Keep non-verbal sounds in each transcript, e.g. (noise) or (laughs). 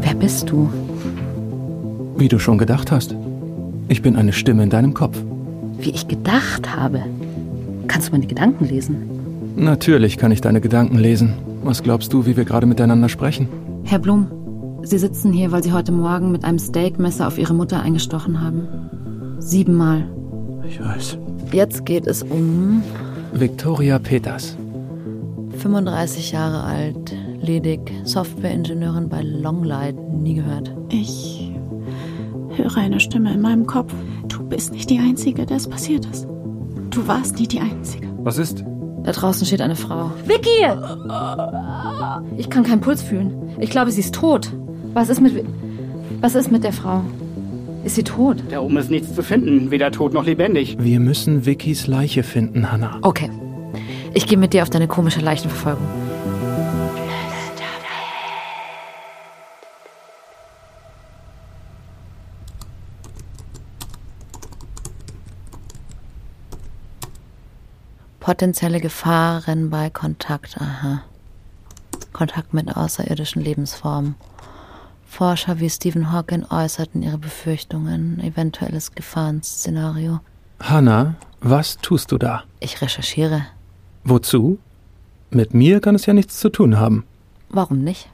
Wer bist du? Wie du schon gedacht hast. Ich bin eine Stimme in deinem Kopf. Wie ich gedacht habe. Kannst du meine Gedanken lesen? Natürlich kann ich deine Gedanken lesen. Was glaubst du, wie wir gerade miteinander sprechen? Herr Blum, Sie sitzen hier, weil Sie heute Morgen mit einem Steakmesser auf Ihre Mutter eingestochen haben. Siebenmal. Ich weiß. Jetzt geht es um Victoria Peters. 35 Jahre alt, ledig, Softwareingenieurin bei Longlight, nie gehört. Ich höre eine Stimme in meinem Kopf. Du bist nicht die Einzige, der es passiert ist. Du warst nie die Einzige. Was ist? Da draußen steht eine Frau. Vicky! Ich kann keinen Puls fühlen. Ich glaube, sie ist tot. Was ist mit. Was ist mit der Frau? Ist sie tot? Da oben ist nichts zu finden, weder tot noch lebendig. Wir müssen Vickys Leiche finden, Hannah. Okay. Ich gehe mit dir auf deine komische Leichenverfolgung. Potenzielle Gefahren bei Kontakt, aha. Kontakt mit außerirdischen Lebensformen. Forscher wie Stephen Hawking äußerten ihre Befürchtungen, eventuelles Gefahrenszenario. Hannah, was tust du da? Ich recherchiere. Wozu? Mit mir kann es ja nichts zu tun haben. Warum nicht?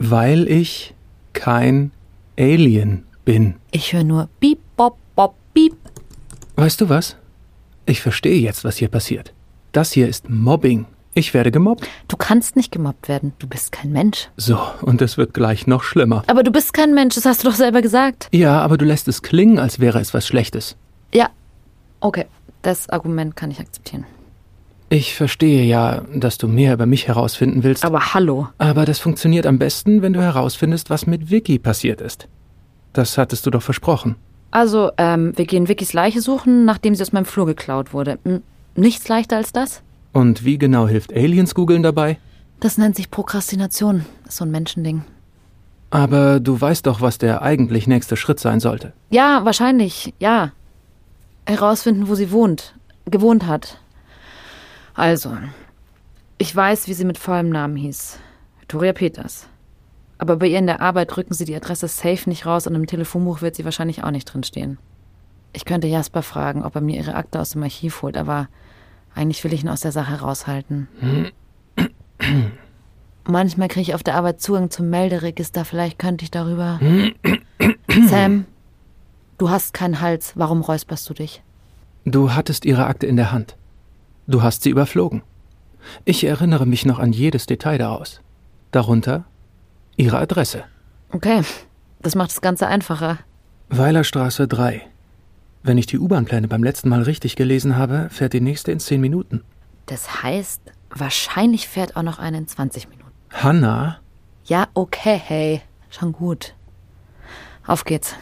Weil ich kein Alien bin. Ich höre nur Piep, Bop, Bop, Piep. Weißt du was? Ich verstehe jetzt, was hier passiert. Das hier ist Mobbing. Ich werde gemobbt. Du kannst nicht gemobbt werden. Du bist kein Mensch. So, und es wird gleich noch schlimmer. Aber du bist kein Mensch, das hast du doch selber gesagt. Ja, aber du lässt es klingen, als wäre es was Schlechtes. Ja. Okay, das Argument kann ich akzeptieren. Ich verstehe ja, dass du mehr über mich herausfinden willst. Aber hallo. Aber das funktioniert am besten, wenn du herausfindest, was mit Vicky passiert ist. Das hattest du doch versprochen. Also, ähm, wir gehen Vickys Leiche suchen, nachdem sie aus meinem Flur geklaut wurde. Hm, nichts leichter als das? Und wie genau hilft Aliens googeln dabei? Das nennt sich Prokrastination. Ist so ein Menschending. Aber du weißt doch, was der eigentlich nächste Schritt sein sollte. Ja, wahrscheinlich, ja. Herausfinden, wo sie wohnt, gewohnt hat. Also, ich weiß, wie sie mit vollem Namen hieß. Victoria Peters. Aber bei ihr in der Arbeit rücken sie die Adresse safe nicht raus und im Telefonbuch wird sie wahrscheinlich auch nicht drinstehen. Ich könnte Jasper fragen, ob er mir ihre Akte aus dem Archiv holt, aber eigentlich will ich ihn aus der Sache raushalten. Manchmal kriege ich auf der Arbeit Zugang zum Melderegister, vielleicht könnte ich darüber. Sam, du hast keinen Hals, warum räusperst du dich? Du hattest ihre Akte in der Hand. Du hast sie überflogen. Ich erinnere mich noch an jedes Detail daraus. Darunter ihre Adresse. Okay, das macht das Ganze einfacher. Weilerstraße 3. Wenn ich die U-Bahn-Pläne beim letzten Mal richtig gelesen habe, fährt die nächste in 10 Minuten. Das heißt, wahrscheinlich fährt auch noch eine in 20 Minuten. Hannah? Ja, okay, hey. Schon gut. Auf geht's.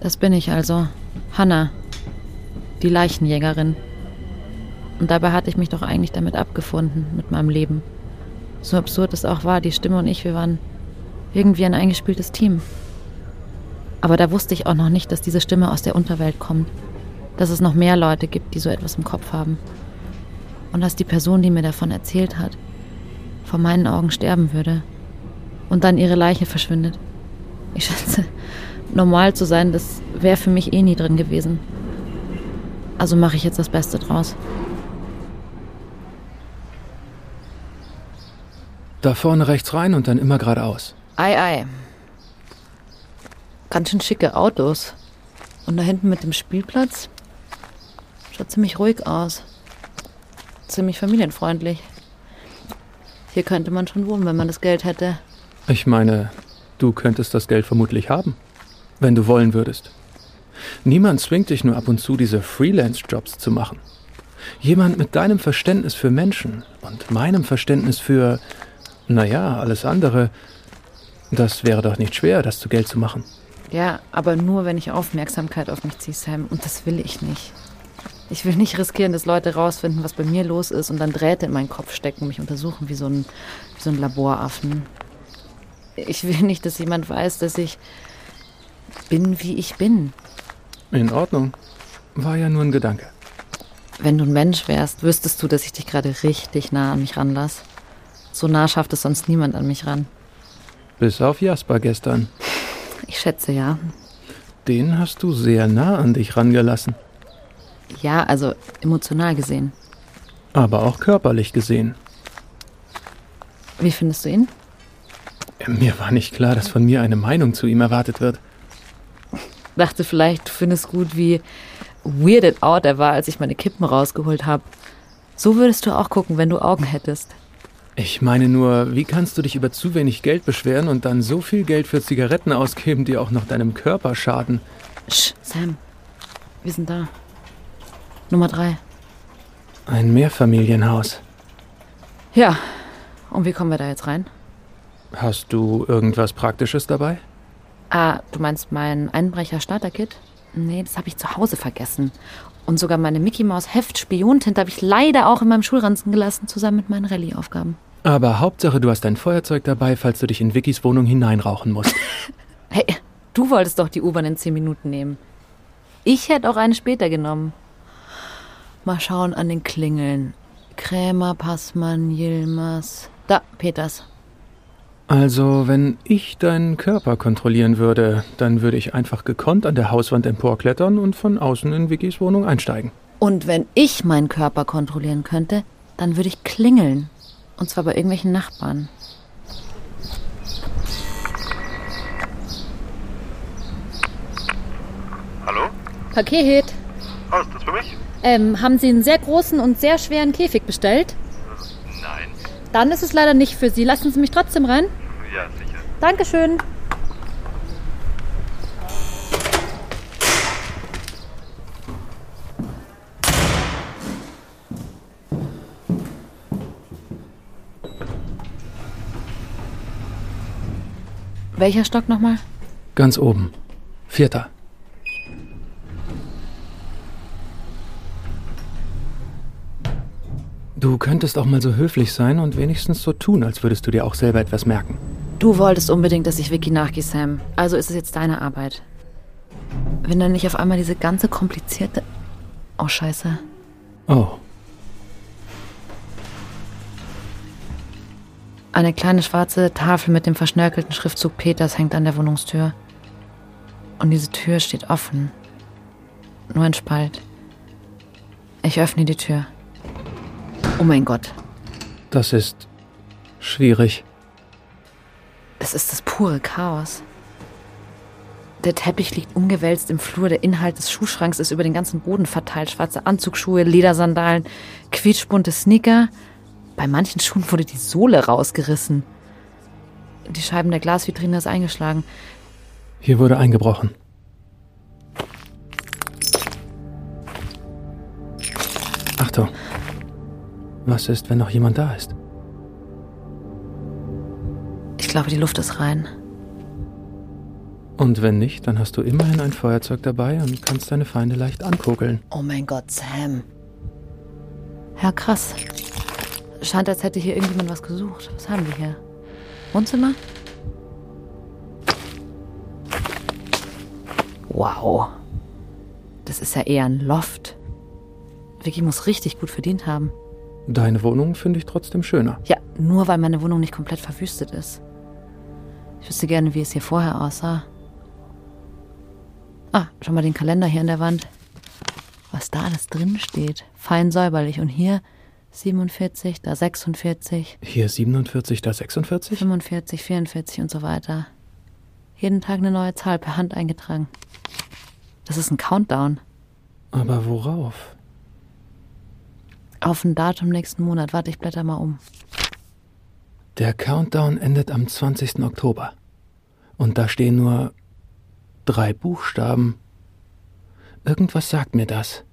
Das bin ich also. Hannah. Die Leichenjägerin. Und dabei hatte ich mich doch eigentlich damit abgefunden, mit meinem Leben. So absurd es auch war, die Stimme und ich, wir waren irgendwie ein eingespieltes Team. Aber da wusste ich auch noch nicht, dass diese Stimme aus der Unterwelt kommt. Dass es noch mehr Leute gibt, die so etwas im Kopf haben. Und dass die Person, die mir davon erzählt hat, vor meinen Augen sterben würde. Und dann ihre Leiche verschwindet. Ich schätze, normal zu sein, das wäre für mich eh nie drin gewesen. Also mache ich jetzt das Beste draus. Da vorne rechts rein und dann immer geradeaus. Ei, ei. Ganz schön schicke Autos. Und da hinten mit dem Spielplatz schaut ziemlich ruhig aus. Ziemlich familienfreundlich. Hier könnte man schon wohnen, wenn man das Geld hätte. Ich meine, du könntest das Geld vermutlich haben, wenn du wollen würdest. Niemand zwingt dich nur ab und zu, diese Freelance-Jobs zu machen. Jemand mit deinem Verständnis für Menschen und meinem Verständnis für, naja, alles andere, das wäre doch nicht schwer, das zu Geld zu machen. Ja, aber nur, wenn ich Aufmerksamkeit auf mich ziehe, Sam. Und das will ich nicht. Ich will nicht riskieren, dass Leute rausfinden, was bei mir los ist und dann Drähte in meinen Kopf stecken und mich untersuchen wie so ein, wie so ein Laboraffen. Ich will nicht, dass jemand weiß, dass ich bin, wie ich bin. In Ordnung. War ja nur ein Gedanke. Wenn du ein Mensch wärst, wüsstest du, dass ich dich gerade richtig nah an mich ranlass. So nah schafft es sonst niemand an mich ran. Bis auf Jasper gestern. Ich schätze ja. Den hast du sehr nah an dich rangelassen. Ja, also emotional gesehen. Aber auch körperlich gesehen. Wie findest du ihn? Mir war nicht klar, dass von mir eine Meinung zu ihm erwartet wird. Dachte vielleicht, du findest gut, wie weirded out er war, als ich meine Kippen rausgeholt habe. So würdest du auch gucken, wenn du Augen hättest. Ich meine nur, wie kannst du dich über zu wenig Geld beschweren und dann so viel Geld für Zigaretten ausgeben, die auch noch deinem Körper schaden? Sch, Sam, wir sind da. Nummer drei. Ein Mehrfamilienhaus. Ja, und wie kommen wir da jetzt rein? Hast du irgendwas Praktisches dabei? Ah, du meinst mein Einbrecher-Starter-Kit? Nee, das habe ich zu Hause vergessen. Und sogar meine Mickey Maus Heft Spiontinte habe ich leider auch in meinem Schulranzen gelassen, zusammen mit meinen Rallye-Aufgaben. Aber Hauptsache, du hast dein Feuerzeug dabei, falls du dich in Vickys Wohnung hineinrauchen musst. (laughs) hey, du wolltest doch die U-Bahn in zehn Minuten nehmen. Ich hätte auch eine später genommen. Mal schauen an den Klingeln. Krämer, Passmann, Yilmaz. Da, Peters. Also, wenn ich deinen Körper kontrollieren würde, dann würde ich einfach gekonnt an der Hauswand emporklettern und von außen in Vickys Wohnung einsteigen. Und wenn ich meinen Körper kontrollieren könnte, dann würde ich klingeln. Und zwar bei irgendwelchen Nachbarn. Hallo? Paket. Oh, ist das für mich? Ähm, haben Sie einen sehr großen und sehr schweren Käfig bestellt? Nein. Dann ist es leider nicht für Sie. Lassen Sie mich trotzdem rein. Ja, sicher. Dankeschön. Welcher Stock nochmal? Ganz oben. Vierter. Du könntest auch mal so höflich sein und wenigstens so tun, als würdest du dir auch selber etwas merken. Du wolltest unbedingt, dass ich Vicky nachgehe, Sam. Also ist es jetzt deine Arbeit. Wenn dann nicht auf einmal diese ganze komplizierte... Oh, scheiße. Oh, Eine kleine schwarze Tafel mit dem verschnörkelten Schriftzug Peters hängt an der Wohnungstür. Und diese Tür steht offen. Nur ein Spalt. Ich öffne die Tür. Oh mein Gott. das ist schwierig. Es ist das pure Chaos. Der Teppich liegt umgewälzt im Flur, der Inhalt des Schuhschranks ist über den ganzen Boden verteilt. Schwarze Anzugsschuhe, Ledersandalen, quietschbunte Sneaker. Bei manchen Schuhen wurde die Sohle rausgerissen. Die Scheiben der Glasvitrine ist eingeschlagen. Hier wurde eingebrochen. Achtung. Was ist, wenn noch jemand da ist? Ich glaube, die Luft ist rein. Und wenn nicht, dann hast du immerhin ein Feuerzeug dabei und kannst deine Feinde leicht ankugeln. Oh mein Gott, Sam. Ja, krass. Scheint, als hätte hier irgendjemand was gesucht. Was haben wir hier? Wohnzimmer? Wow. Das ist ja eher ein Loft. Vicky muss richtig gut verdient haben. Deine Wohnung finde ich trotzdem schöner. Ja, nur weil meine Wohnung nicht komplett verwüstet ist. Ich wüsste gerne, wie es hier vorher aussah. Ah, schau mal den Kalender hier an der Wand. Was da alles drin steht. Fein säuberlich. Und hier 47, da 46, Hier 47, da 46? 45, 44 und so weiter. Jeden Tag eine neue Zahl per Hand eingetragen. Das ist ein Countdown. Aber worauf? Auf ein Datum nächsten Monat. Warte, ich blätter mal um. Der Countdown endet am 20. Oktober. Und da stehen nur drei Buchstaben. Irgendwas sagt mir das.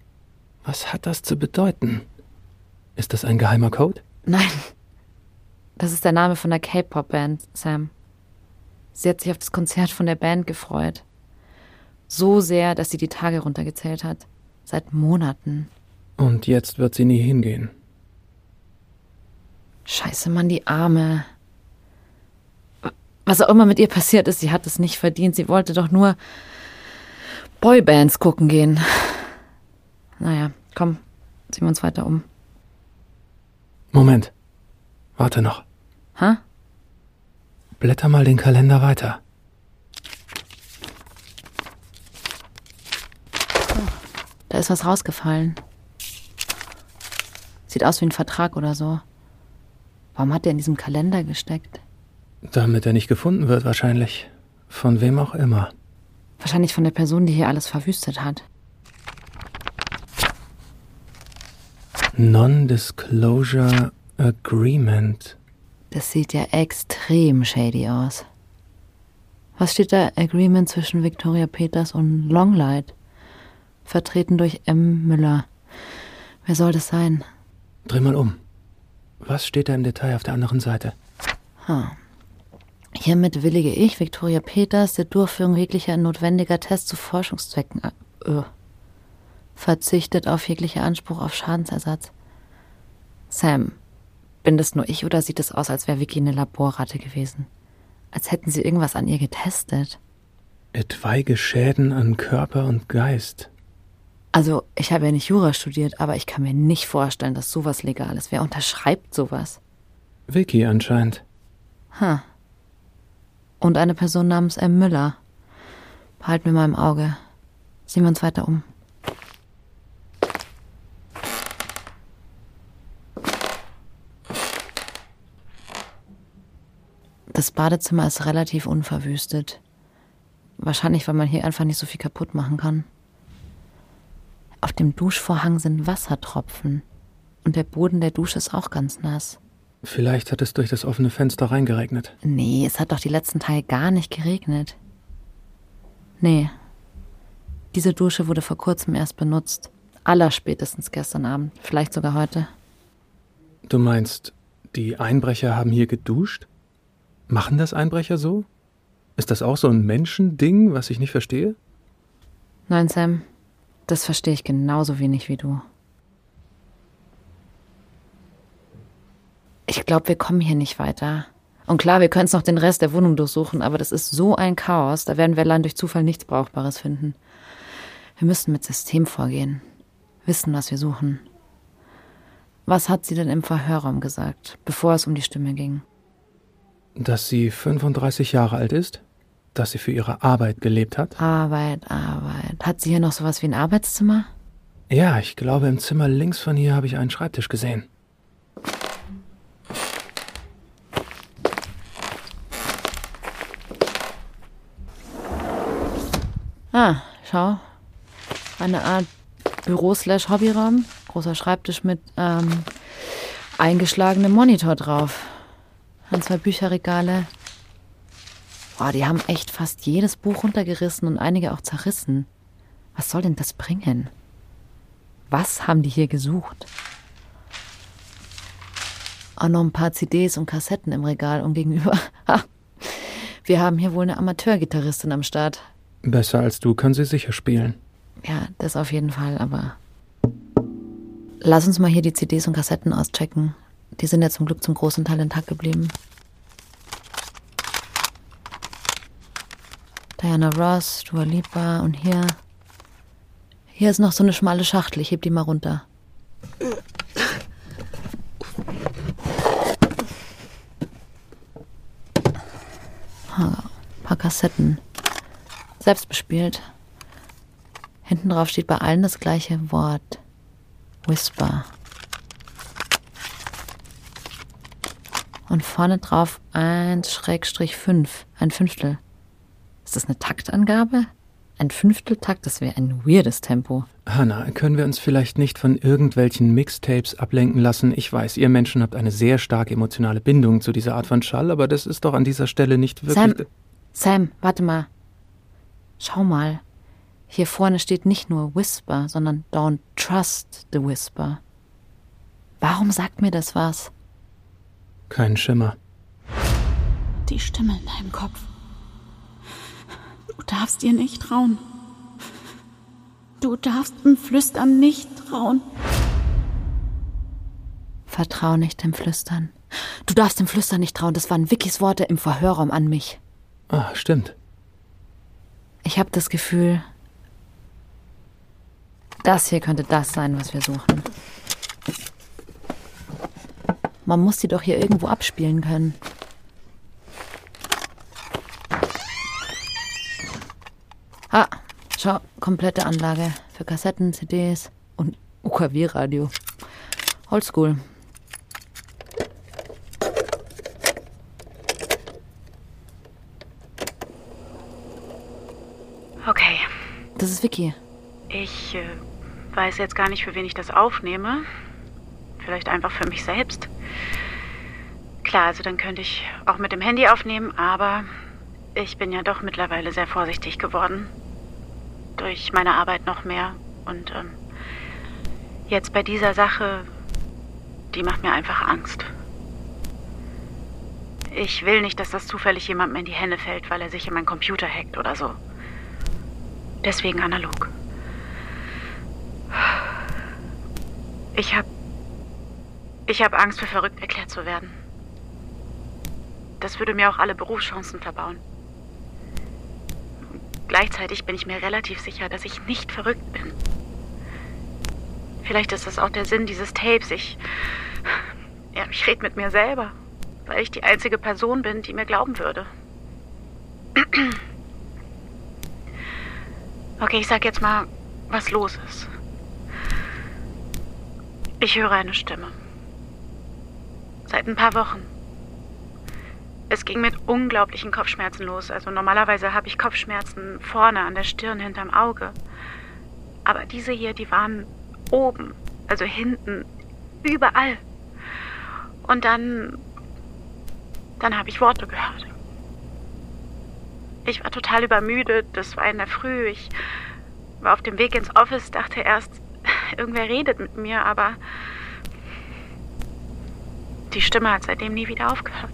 Was hat das zu bedeuten? Ist das ein geheimer Code? Nein. Das ist der Name von der K-Pop-Band, Sam. Sie hat sich auf das Konzert von der Band gefreut. So sehr, dass sie die Tage runtergezählt hat. Seit Monaten. Und jetzt wird sie nie hingehen. Scheiße, Mann, die Arme. Was auch immer mit ihr passiert ist, sie hat es nicht verdient. Sie wollte doch nur Boybands gucken gehen. Naja, komm, ziehen wir uns weiter um. Moment. Warte noch. Ha? Blätter mal den Kalender weiter. Da ist was rausgefallen. Sieht aus wie ein Vertrag oder so. Warum hat der in diesem Kalender gesteckt? Damit er nicht gefunden wird, wahrscheinlich. Von wem auch immer. Wahrscheinlich von der Person, die hier alles verwüstet hat. Non-Disclosure Agreement. Das sieht ja extrem shady aus. Was steht da? Agreement zwischen Victoria Peters und Longlight. Vertreten durch M. Müller. Wer soll das sein? Dreh mal um. Was steht da im Detail auf der anderen Seite? Ha. Hiermit willige ich, Victoria Peters, der Durchführung jeglicher notwendiger Tests zu Forschungszwecken. Öh. Verzichtet auf jeglichen Anspruch auf Schadensersatz. Sam, bin das nur ich oder sieht es aus, als wäre Vicky eine Laborratte gewesen? Als hätten sie irgendwas an ihr getestet. Etwaige Schäden an Körper und Geist. Also, ich habe ja nicht Jura studiert, aber ich kann mir nicht vorstellen, dass sowas legal ist. Wer unterschreibt sowas? Vicky anscheinend. Ha. Und eine Person namens M. Müller. Behalten wir mal im Auge. Sehen wir uns weiter um. Das Badezimmer ist relativ unverwüstet. Wahrscheinlich, weil man hier einfach nicht so viel kaputt machen kann. Auf dem Duschvorhang sind Wassertropfen. Und der Boden der Dusche ist auch ganz nass. Vielleicht hat es durch das offene Fenster reingeregnet. Nee, es hat doch die letzten Tage gar nicht geregnet. Nee. Diese Dusche wurde vor kurzem erst benutzt. Allerspätestens gestern Abend. Vielleicht sogar heute. Du meinst, die Einbrecher haben hier geduscht? Machen das Einbrecher so? Ist das auch so ein Menschending, was ich nicht verstehe? Nein, Sam. Das verstehe ich genauso wenig wie du. Ich glaube, wir kommen hier nicht weiter. Und klar, wir können es noch den Rest der Wohnung durchsuchen, aber das ist so ein Chaos, da werden wir allein durch Zufall nichts Brauchbares finden. Wir müssen mit System vorgehen. Wissen, was wir suchen. Was hat sie denn im Verhörraum gesagt, bevor es um die Stimme ging? Dass sie 35 Jahre alt ist? Dass sie für ihre Arbeit gelebt hat? Arbeit, Arbeit. Hat sie hier noch sowas wie ein Arbeitszimmer? Ja, ich glaube, im Zimmer links von hier habe ich einen Schreibtisch gesehen. Ah, schau. Eine Art Büro-slash-Hobbyraum. Großer Schreibtisch mit ähm, eingeschlagenem Monitor drauf. An zwei Bücherregale. Boah, die haben echt fast jedes Buch runtergerissen und einige auch zerrissen. Was soll denn das bringen? Was haben die hier gesucht? Auch noch ein paar CDs und Kassetten im Regal und gegenüber. (laughs) Ha, wir haben hier wohl eine Amateurgitarristin am Start. Besser als du kann sie sicher spielen. Ja, das auf jeden Fall, aber. Lass uns mal hier die CDs und Kassetten auschecken. Die sind ja zum Glück zum großen Teil intakt geblieben. Diana Ross, Dua Lipa und hier. Hier ist noch so eine schmale Schachtel. Ich heb die mal runter. Ein paar Kassetten. Selbst bespielt. Hinten drauf steht bei allen das gleiche Wort. Whisper. Und vorne drauf 1-5, ein Fünftel. Ist das eine Taktangabe? Ein Fünfteltakt, das wäre ein weirdes Tempo. Hannah, können wir uns vielleicht nicht von irgendwelchen Mixtapes ablenken lassen? Ich weiß, ihr Menschen habt eine sehr starke emotionale Bindung zu dieser Art von Schall, aber das ist doch an dieser Stelle nicht wirklich. Sam, Sam, warte mal. Schau mal. Hier vorne steht nicht nur Whisper, sondern Don't Trust the Whisper. Warum sagt mir das was? Kein Schimmer. Die Stimme in deinem Kopf. Du darfst ihr nicht trauen. Du darfst dem Flüstern nicht trauen. Vertrau nicht dem Flüstern. Du darfst dem Flüstern nicht trauen. Das waren Vickys Worte im Verhörraum an mich. Ah, stimmt. Ich habe das Gefühl, Das hier könnte das sein, was wir suchen. Man muss die doch hier irgendwo abspielen können. Ah, schau, komplette Anlage für Kassetten, CDs und UKW-Radio. Oldschool. Okay. Das ist Vicky. Ich äh, weiß jetzt gar nicht, für wen ich das aufnehme. Vielleicht einfach für mich selbst. Klar, also dann könnte ich auch mit dem Handy aufnehmen, aber ich bin ja doch mittlerweile sehr vorsichtig geworden. Durch meine Arbeit noch mehr. Und ähm, jetzt bei dieser Sache, die macht mir einfach Angst. Ich will nicht, dass das zufällig jemandem in die Hände fällt, weil er sich in meinen Computer hackt oder so. Deswegen analog. Ich hab. Ich hab Angst, für verrückt erklärt zu werden. Das würde mir auch alle Berufschancen verbauen. Gleichzeitig bin ich mir relativ sicher, dass ich nicht verrückt bin. Vielleicht ist das auch der Sinn dieses Tapes. Ich. Ja, ich rede mit mir selber, weil ich die einzige Person bin, die mir glauben würde. Okay, ich sag jetzt mal, was los ist. Ich höre eine Stimme. Seit ein paar Wochen. Es ging mit unglaublichen Kopfschmerzen los. Also normalerweise habe ich Kopfschmerzen vorne an der Stirn hinterm Auge. Aber diese hier, die waren oben, also hinten, überall. Und dann, dann habe ich Worte gehört. Ich war total übermüdet. Das war in der Früh. Ich war auf dem Weg ins Office, dachte erst, (laughs) irgendwer redet mit mir, aber die Stimme hat seitdem nie wieder aufgehört.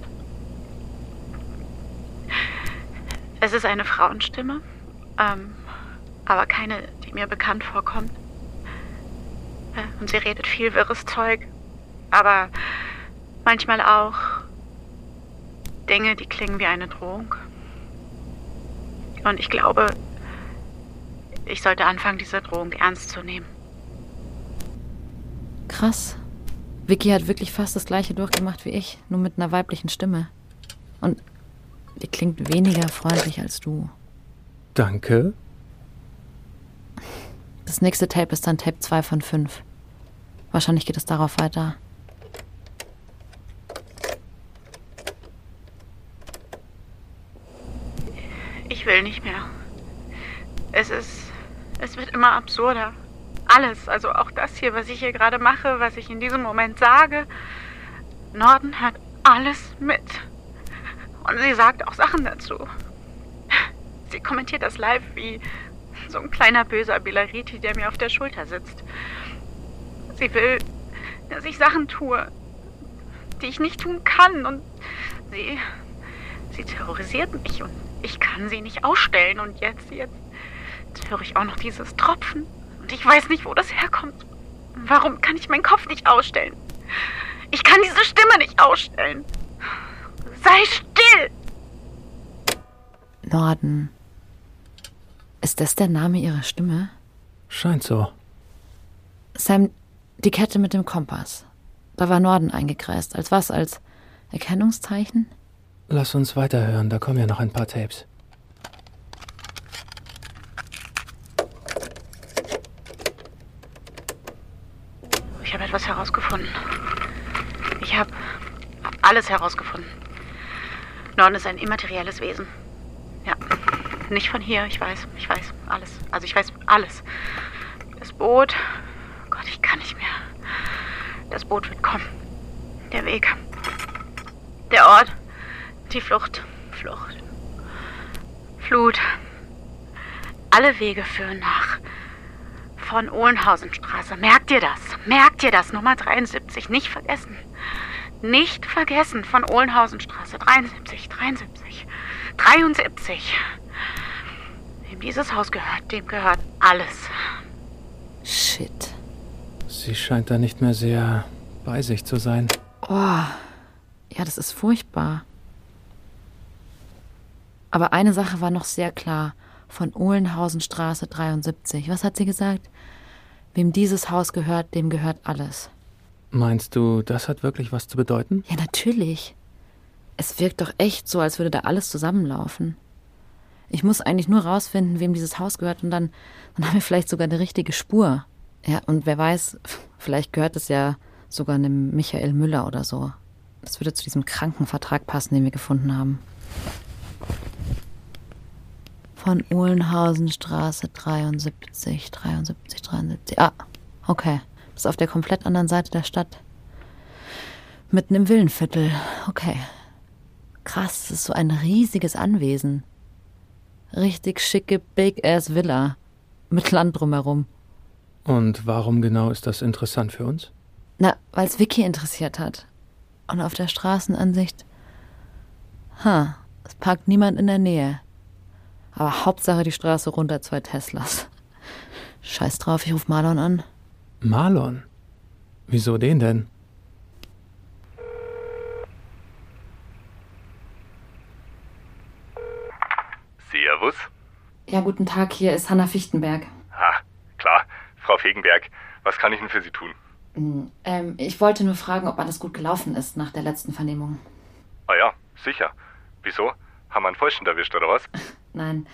Es ist eine Frauenstimme, ähm, aber keine, die mir bekannt vorkommt. Äh, und sie redet viel wirres Zeug, aber manchmal auch Dinge, die klingen wie eine Drohung. Und ich glaube, ich sollte anfangen, diese Drohung ernst zu nehmen. Krass. Vicky hat wirklich fast das gleiche durchgemacht wie ich, nur mit einer weiblichen Stimme. Und die klingt weniger freundlich als du. Danke. Das nächste Tape ist dann Tape 2 von 5. Wahrscheinlich geht es darauf weiter. Ich will nicht mehr. Es ist. Es wird immer absurder. Alles, also auch das hier, was ich hier gerade mache, was ich in diesem Moment sage. Norden hört alles mit. Und sie sagt auch Sachen dazu. Sie kommentiert das live wie so ein kleiner böser Bilariti, der mir auf der Schulter sitzt. Sie will, dass ich Sachen tue, die ich nicht tun kann. Und sie. Sie terrorisiert mich und ich kann sie nicht ausstellen. Und jetzt, jetzt, jetzt höre ich auch noch dieses Tropfen. Und ich weiß nicht, wo das herkommt. Warum kann ich meinen Kopf nicht ausstellen? Ich kann diese Stimme nicht ausstellen. Norden. Ist das der Name ihrer Stimme? Scheint so. Sam, die Kette mit dem Kompass. Da war Norden eingekreist. Als was? Als Erkennungszeichen? Lass uns weiterhören, da kommen ja noch ein paar Tapes. Ich habe etwas herausgefunden. Ich habe alles herausgefunden. Norden ist ein immaterielles Wesen. Nicht von hier, ich weiß, ich weiß alles. Also ich weiß alles. Das Boot, oh Gott, ich kann nicht mehr. Das Boot wird kommen. Der Weg. Der Ort. Die Flucht. Flucht. Flut. Alle Wege führen nach von Ohlenhausenstraße. Merkt ihr das? Merkt ihr das? Nummer 73. Nicht vergessen. Nicht vergessen von Ohlenhausenstraße. 73, 73, 73. Wem dieses Haus gehört, dem gehört alles. Shit. Sie scheint da nicht mehr sehr bei sich zu sein. Oh. Ja, das ist furchtbar. Aber eine Sache war noch sehr klar. Von Ohlenhausenstraße 73. Was hat sie gesagt? Wem dieses Haus gehört, dem gehört alles. Meinst du, das hat wirklich was zu bedeuten? Ja, natürlich. Es wirkt doch echt so, als würde da alles zusammenlaufen. Ich muss eigentlich nur rausfinden, wem dieses Haus gehört und dann, dann haben wir vielleicht sogar eine richtige Spur. Ja, und wer weiß, vielleicht gehört es ja sogar einem Michael Müller oder so. Das würde zu diesem Krankenvertrag passen, den wir gefunden haben. Von Uhlenhausenstraße 73, 73, 73. Ah, okay. Das ist auf der komplett anderen Seite der Stadt. Mitten im Villenviertel. Okay. Krass, das ist so ein riesiges Anwesen. Richtig schicke Big-Ass Villa. Mit Land drumherum. Und warum genau ist das interessant für uns? Na, weil es Vicky interessiert hat. Und auf der Straßenansicht. Ha, es parkt niemand in der Nähe. Aber Hauptsache die Straße runter zwei Teslas. Scheiß drauf, ich ruf Marlon an. Marlon? Wieso den denn? Ja, guten Tag, hier ist Hanna Fichtenberg. Ha, klar. Frau Fegenberg, was kann ich denn für Sie tun? Hm, Ähm, ich wollte nur fragen, ob alles gut gelaufen ist nach der letzten Vernehmung. Ah ja, sicher. Wieso? Haben wir einen Falschen erwischt, oder was? (laughs) Nein,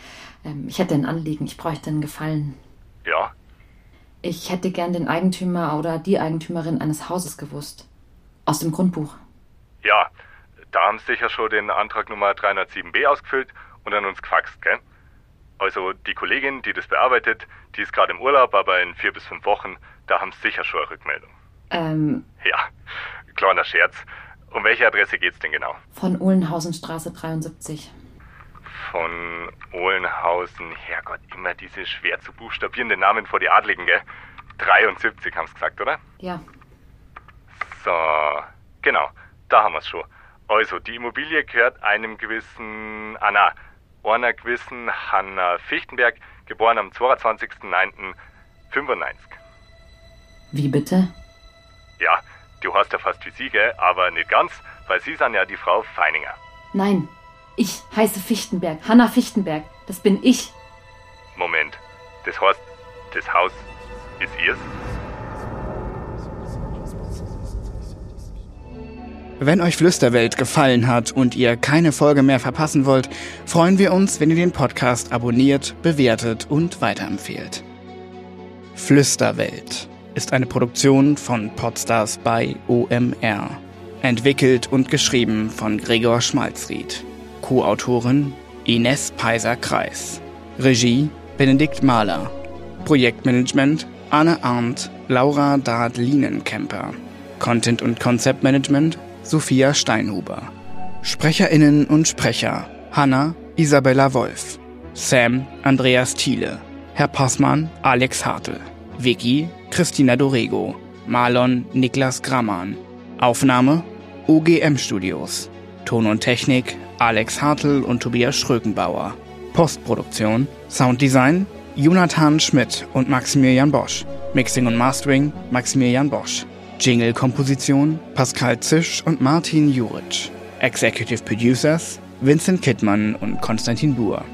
ähm, ich hätte ein Anliegen, ich bräuchte einen Gefallen. Ja. Ich hätte gern den Eigentümer oder die Eigentümerin eines Hauses gewusst. Aus dem Grundbuch. Ja, da haben Sie sicher schon den Antrag Nummer 307b ausgefüllt und an uns gefaxt, gell? Also die Kollegin, die das bearbeitet, die ist gerade im Urlaub, aber in vier bis fünf Wochen, da haben Sie sicher schon eine Rückmeldung. Ähm, Ja, kleiner Scherz. Um welche Adresse geht's denn genau? von Uhlenhausenstraße 73. Von Ohlenhausen, Herrgott, immer diese schwer zu buchstabierenden Namen vor die Adligen, gell? 73 haben Sie gesagt, oder? Ja, So, genau, da haben wir's schon. Also, die Immobilie gehört einem gewissen, ah na, einer gewissen Hanna Fichtenberg, geboren am 22.09.95. wie bitte? Ja, du hast ja fast wie sie, gell, aber nicht ganz, weil sie sind ja die Frau Feininger. Nein, ich heiße Fichtenberg, Hanna Fichtenberg. Das bin ich. Moment, das heißt, das Haus ist ihrs? Wenn euch Flüsterwelt gefallen hat und ihr keine Folge mehr verpassen wollt, freuen wir uns, wenn ihr den Podcast abonniert, bewertet und weiterempfehlt. Flüsterwelt ist eine Produktion von Podstars bei OMR. Entwickelt und geschrieben von Gregor Schmalzried. Co-Autorin Ines Peiser-Kreis. Regie Benedikt Mahler. Projektmanagement Anne Arndt, Laura Dard-Lienenkemper. Content und Konzeptmanagement Sophia Steinhuber. SprecherInnen und Sprecher Hanna Isabella Wolf. Sam Andreas Thiele. Herr Passmann Alex Hartl. Vicky Christina Dorego. Marlon Niklas Grammann. Aufnahme OGM Studios. Ton und Technik Alex Hartl und Tobias Schrökenbauer. Postproduktion Sounddesign Jonathan Schmidt und Maximilian Bosch. Mixing und Mastering Maximilian Bosch. Jingle-Komposition Pascal Zisch und Martin Juric. Executive Producers Vincent Kittmann und Konstantin Buhr.